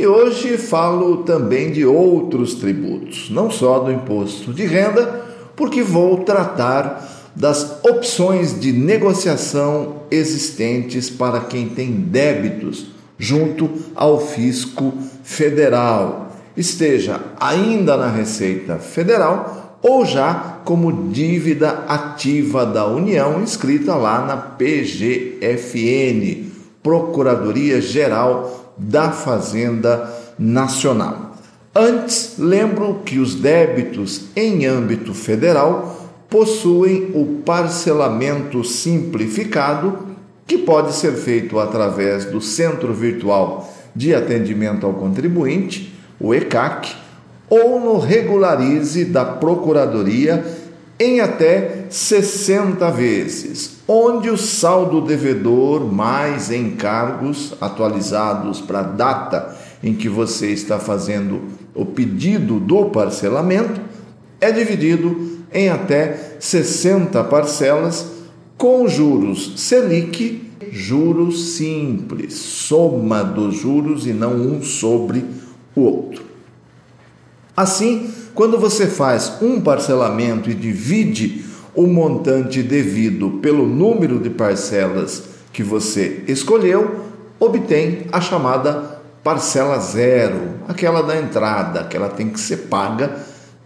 E hoje falo também de outros tributos, não só do imposto de renda, porque vou tratar das opções de negociação existentes para quem tem débitos junto ao fisco federal, esteja ainda na Receita Federal ou já como dívida ativa da União inscrita lá na PGFN, Procuradoria Geral da Fazenda Nacional. Antes, lembro que os débitos em âmbito federal possuem o parcelamento simplificado, que pode ser feito através do Centro Virtual de Atendimento ao Contribuinte, o ECAC, ou no Regularize da Procuradoria em até 60 vezes, onde o saldo devedor mais encargos atualizados para a data em que você está fazendo o pedido do parcelamento é dividido em até 60 parcelas com juros Selic, juros simples, soma dos juros e não um sobre o outro. Assim, quando você faz um parcelamento e divide o montante devido pelo número de parcelas que você escolheu, obtém a chamada parcela zero, aquela da entrada, que ela tem que ser paga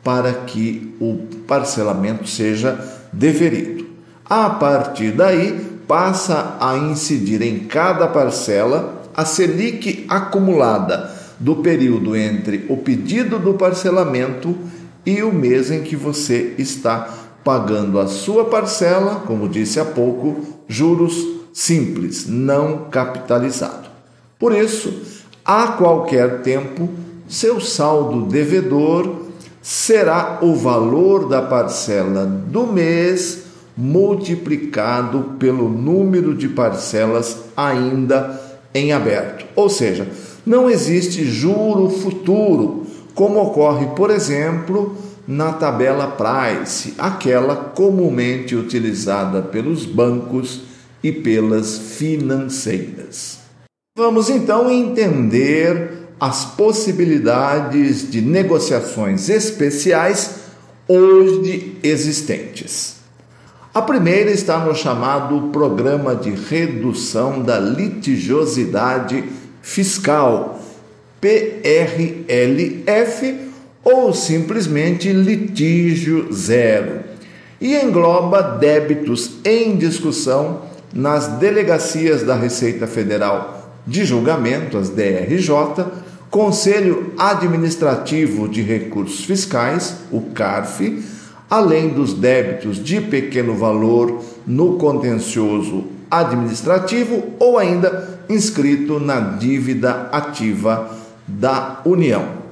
para que o parcelamento seja deferido. A partir daí, passa a incidir em cada parcela a Selic acumulada do período entre o pedido do parcelamento e o mês em que você está pagando a sua parcela, como disse há pouco, juros simples, não capitalizado. Por isso, a qualquer tempo, seu saldo devedor será o valor da parcela do mês multiplicado pelo número de parcelas ainda em aberto. Ou seja, não existe juro futuro, como ocorre, por exemplo, na tabela Price, aquela comumente utilizada pelos bancos e pelas financeiras. Vamos então entender as possibilidades de negociações especiais hoje existentes. A primeira está no chamado Programa de Redução da Litigiosidade fiscal, PRLF, ou simplesmente litígio zero, e engloba débitos em discussão nas delegacias da Receita Federal de Julgamento, as DRJ, Conselho Administrativo de Recursos Fiscais, o CARF, além dos débitos de pequeno valor no contencioso administrativo ou ainda inscrito na dívida ativa da União.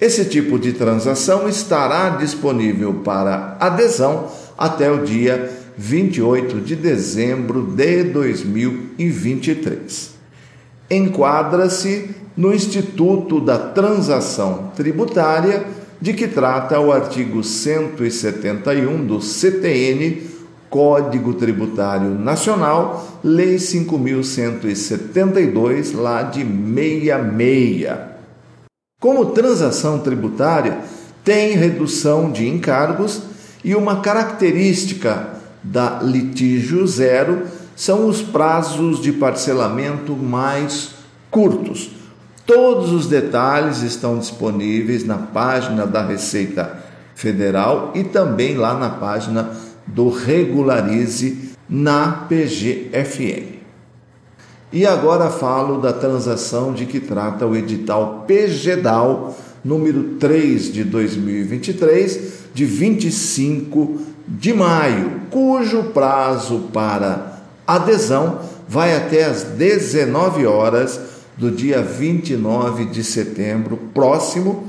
Esse tipo de transação estará disponível para adesão até o dia 28 de dezembro de 2023. Enquadra-se no Instituto da Transação Tributária, de que trata o artigo 171 do CTN Código Tributário Nacional, Lei 5.172, lá de 66. Como transação tributária, tem redução de encargos e uma característica da litígio zero são os prazos de parcelamento mais curtos. Todos os detalhes estão disponíveis na página da Receita Federal e também lá na página do Regularize na PGFN. E agora falo da transação de que trata o edital PGDAL número 3 de 2023, de 25 de maio, cujo prazo para adesão vai até às 19 horas do dia 29 de setembro próximo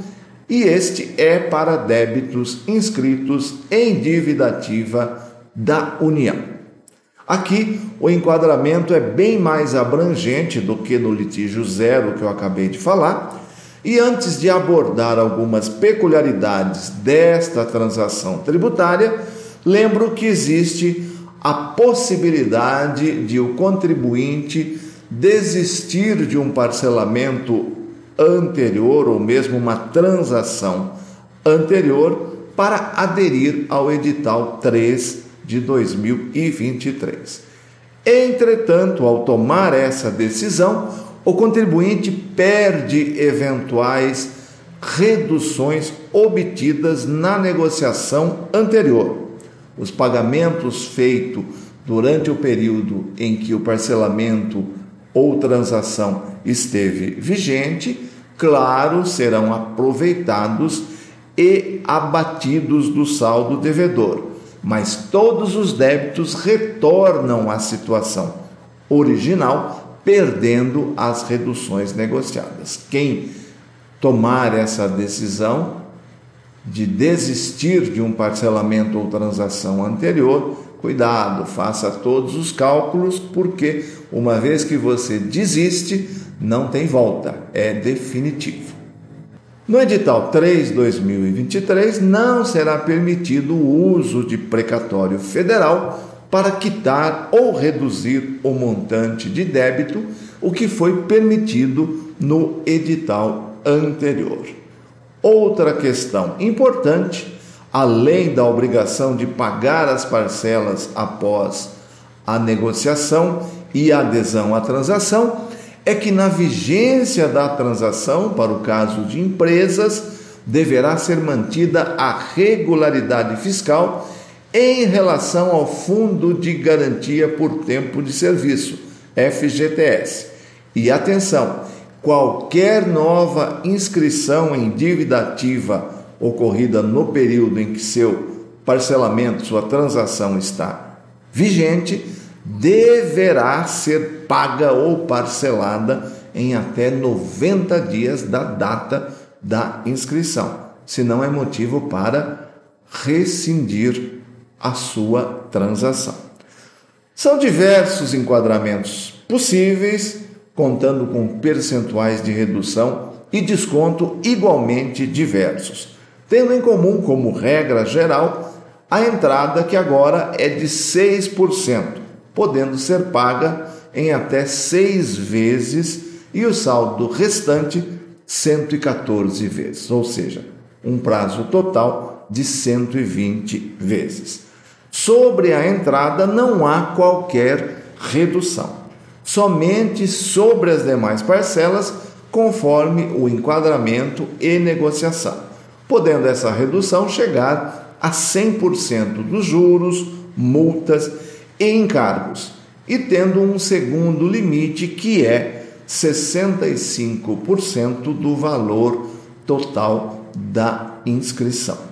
e este é para débitos inscritos em dívida ativa da União. Aqui o enquadramento é bem mais abrangente do que no litígio zero que eu acabei de falar. E antes de abordar algumas peculiaridades desta transação tributária, lembro que existe a possibilidade de o contribuinte desistir de um parcelamento anterior ou mesmo uma transação anterior para aderir ao edital 3 de 2023. Entretanto, ao tomar essa decisão, o contribuinte perde eventuais reduções obtidas na negociação anterior. Os pagamentos feitos durante o período em que o parcelamento ou transação esteve vigente, claro, serão aproveitados e abatidos do saldo devedor mas todos os débitos retornam à situação original, perdendo as reduções negociadas. Quem tomar essa decisão de desistir de um parcelamento ou transação anterior, cuidado, faça todos os cálculos, porque uma vez que você desiste, não tem volta, é definitivo. No edital 3/2023 não será permitido o uso de precatório federal para quitar ou reduzir o montante de débito, o que foi permitido no edital anterior. Outra questão importante, além da obrigação de pagar as parcelas após a negociação e adesão à transação, é que na vigência da transação, para o caso de empresas, deverá ser mantida a regularidade fiscal em relação ao Fundo de Garantia por Tempo de Serviço, FGTS. E atenção, qualquer nova inscrição em dívida ativa ocorrida no período em que seu parcelamento, sua transação está vigente, deverá ser paga ou parcelada em até 90 dias da data da inscrição, se não é motivo para rescindir a sua transação. São diversos enquadramentos possíveis, contando com percentuais de redução e desconto igualmente diversos, tendo em comum como regra geral a entrada que agora é de 6%, podendo ser paga em até seis vezes e o saldo restante 114 vezes, ou seja, um prazo total de 120 vezes. Sobre a entrada não há qualquer redução, somente sobre as demais parcelas, conforme o enquadramento e negociação, podendo essa redução chegar a 100% dos juros, multas e encargos, e tendo um segundo limite que é 65% do valor total da inscrição.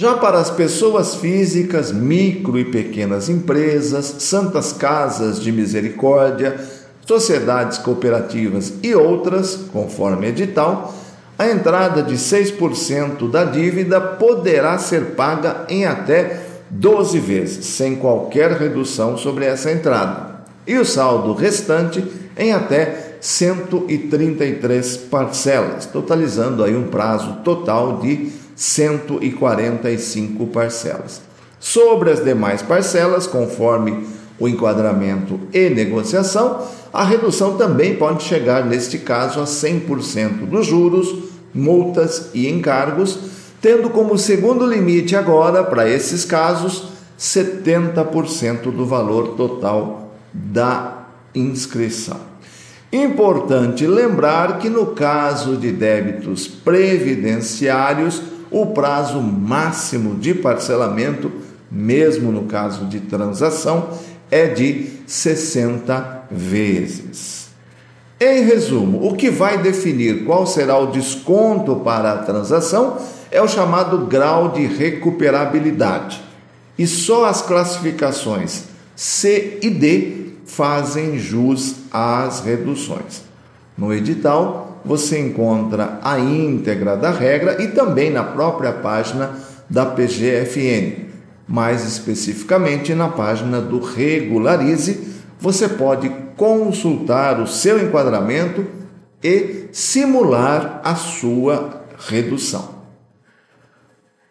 Já para as pessoas físicas, micro e pequenas empresas, santas casas de misericórdia, sociedades cooperativas e outras, conforme edital, a entrada de 6% da dívida poderá ser paga em até 12 vezes, sem qualquer redução sobre essa entrada, e o saldo restante em até 133 parcelas, totalizando aí um prazo total de 145 parcelas. Sobre as demais parcelas, conforme o enquadramento e negociação, a redução também pode chegar, neste caso, a 100% dos juros, multas e encargos tendo como segundo limite agora, para esses casos, 70% do valor total da inscrição. Importante lembrar que no caso de débitos previdenciários, o prazo máximo de parcelamento, mesmo no caso de transação, é de 60 vezes. Em resumo, o que vai definir qual será o desconto para a transação é o chamado grau de recuperabilidade. E só as classificações C e D fazem jus às reduções. No edital, você encontra a íntegra da regra e também na própria página da PGFN. Mais especificamente na página do Regularize, você pode consultar o seu enquadramento e simular a sua redução.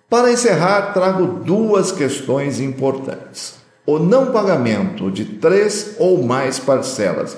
Para encerrar, trago duas questões importantes. O não pagamento de três ou mais parcelas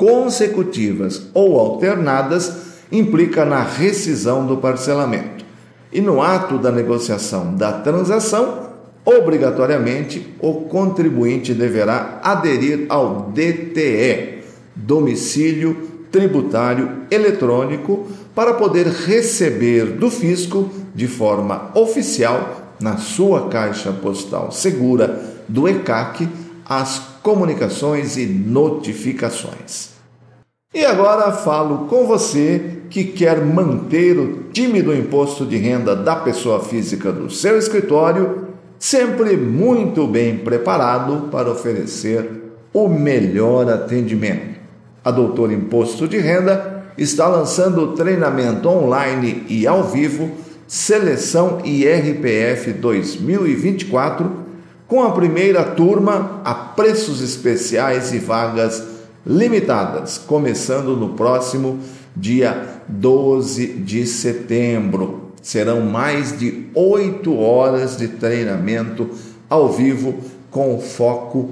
consecutivas ou alternadas implica na rescisão do parcelamento. E no ato da negociação da transação, obrigatoriamente o contribuinte deverá aderir ao DTE, domicílio tributário eletrônico, para poder receber do fisco de forma oficial na sua caixa postal segura do ECAC as comunicações e notificações. E agora falo com você que quer manter o time do imposto de renda da pessoa física do seu escritório sempre muito bem preparado para oferecer o melhor atendimento. A Doutor Imposto de Renda está lançando o treinamento online e ao vivo Seleção IRPF 2024 com a primeira turma a preços especiais e vagas limitadas, começando no próximo dia 12 de setembro. Serão mais de oito horas de treinamento ao vivo com foco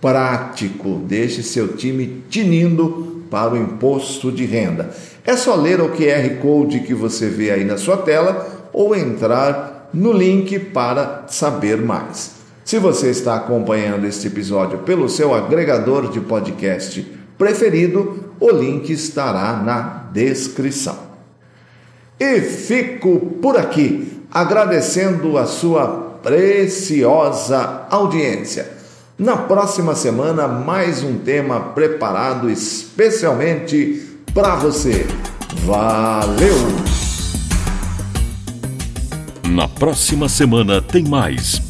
prático. Deixe seu time tinindo para o imposto de renda. É só ler o QR Code que você vê aí na sua tela ou entrar no link para saber mais. Se você está acompanhando este episódio pelo seu agregador de podcast preferido, o link estará na descrição. E fico por aqui, agradecendo a sua preciosa audiência. Na próxima semana, mais um tema preparado especialmente para você. Valeu! Na próxima semana tem mais